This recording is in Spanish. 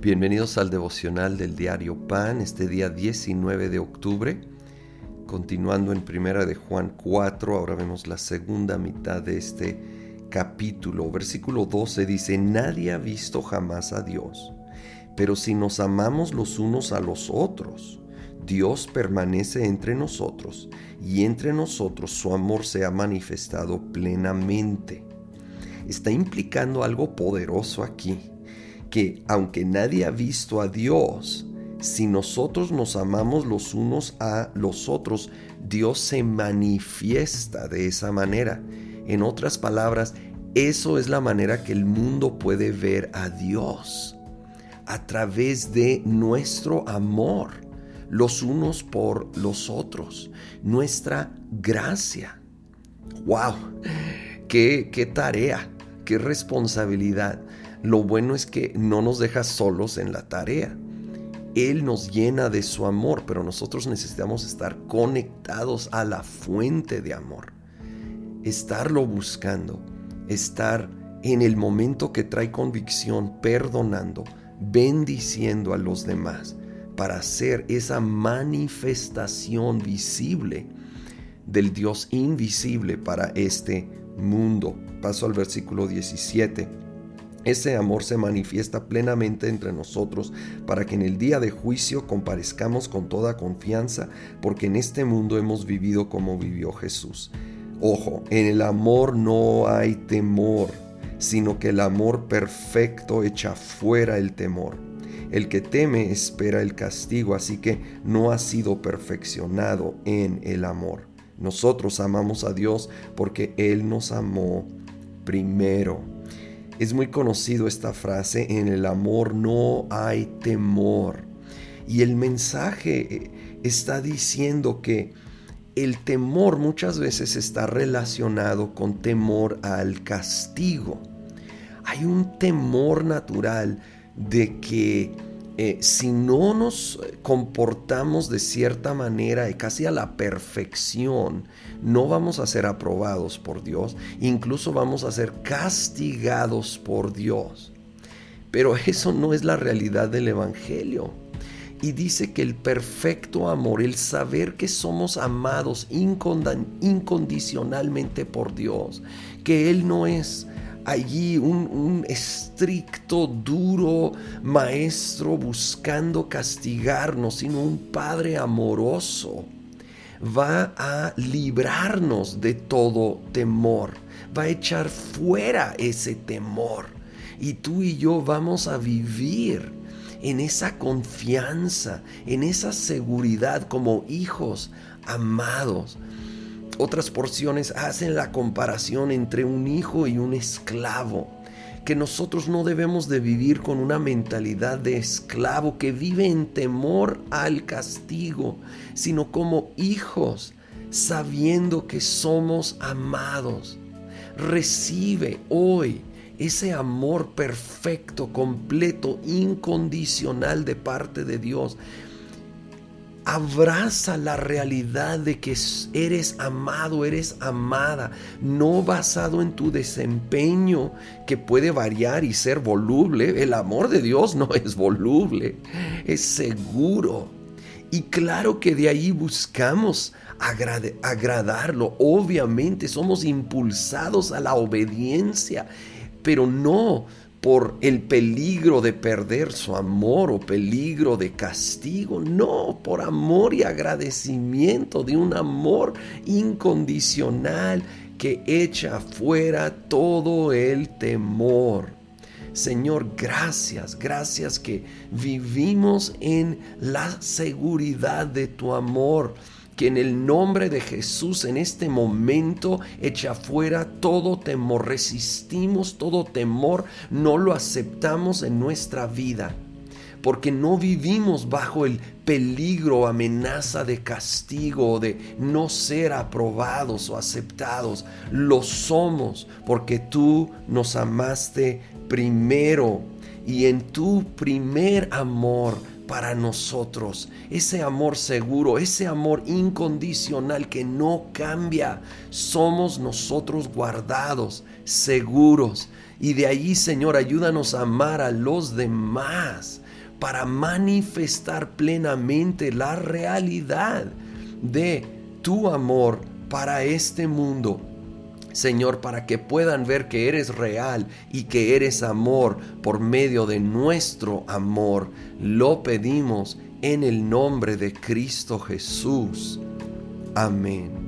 Bienvenidos al devocional del diario Pan, este día 19 de octubre. Continuando en primera de Juan 4, ahora vemos la segunda mitad de este capítulo. Versículo 12 dice, nadie ha visto jamás a Dios, pero si nos amamos los unos a los otros, Dios permanece entre nosotros y entre nosotros su amor se ha manifestado plenamente. Está implicando algo poderoso aquí que aunque nadie ha visto a Dios, si nosotros nos amamos los unos a los otros, Dios se manifiesta de esa manera. En otras palabras, eso es la manera que el mundo puede ver a Dios, a través de nuestro amor, los unos por los otros, nuestra gracia. ¡Wow! ¡Qué, qué tarea! ¡Qué responsabilidad! Lo bueno es que no nos deja solos en la tarea. Él nos llena de su amor, pero nosotros necesitamos estar conectados a la fuente de amor. Estarlo buscando, estar en el momento que trae convicción, perdonando, bendiciendo a los demás, para hacer esa manifestación visible del Dios invisible para este mundo. Paso al versículo 17. Ese amor se manifiesta plenamente entre nosotros para que en el día de juicio comparezcamos con toda confianza, porque en este mundo hemos vivido como vivió Jesús. Ojo, en el amor no hay temor, sino que el amor perfecto echa fuera el temor. El que teme espera el castigo, así que no ha sido perfeccionado en el amor. Nosotros amamos a Dios porque Él nos amó primero. Es muy conocido esta frase, en el amor no hay temor. Y el mensaje eh, está diciendo que el temor muchas veces está relacionado con temor al castigo. Hay un temor natural de que eh, si no nos comportamos de cierta manera casi a la perfección, no vamos a ser aprobados por Dios, incluso vamos a ser castigados por Dios. Pero eso no es la realidad del Evangelio. Y dice que el perfecto amor, el saber que somos amados incondicionalmente por Dios, que Él no es allí un, estricto, duro maestro buscando castigarnos, sino un Padre amoroso. Va a librarnos de todo temor, va a echar fuera ese temor. Y tú y yo vamos a vivir en esa confianza, en esa seguridad como hijos amados otras porciones hacen la comparación entre un hijo y un esclavo, que nosotros no debemos de vivir con una mentalidad de esclavo que vive en temor al castigo, sino como hijos, sabiendo que somos amados. Recibe hoy ese amor perfecto, completo, incondicional de parte de Dios Abraza la realidad de que eres amado, eres amada, no basado en tu desempeño que puede variar y ser voluble. El amor de Dios no es voluble, es seguro. Y claro que de ahí buscamos agradarlo. Obviamente somos impulsados a la obediencia, pero no por el peligro de perder su amor o peligro de castigo, no, por amor y agradecimiento de un amor incondicional que echa fuera todo el temor. Señor, gracias, gracias que vivimos en la seguridad de tu amor que en el nombre de Jesús en este momento echa fuera todo temor, resistimos todo temor, no lo aceptamos en nuestra vida, porque no vivimos bajo el peligro amenaza de castigo o de no ser aprobados o aceptados, lo somos porque tú nos amaste primero y en tu primer amor para nosotros, ese amor seguro, ese amor incondicional que no cambia. Somos nosotros guardados, seguros. Y de ahí, Señor, ayúdanos a amar a los demás para manifestar plenamente la realidad de tu amor para este mundo. Señor, para que puedan ver que eres real y que eres amor por medio de nuestro amor. Lo pedimos en el nombre de Cristo Jesús. Amén.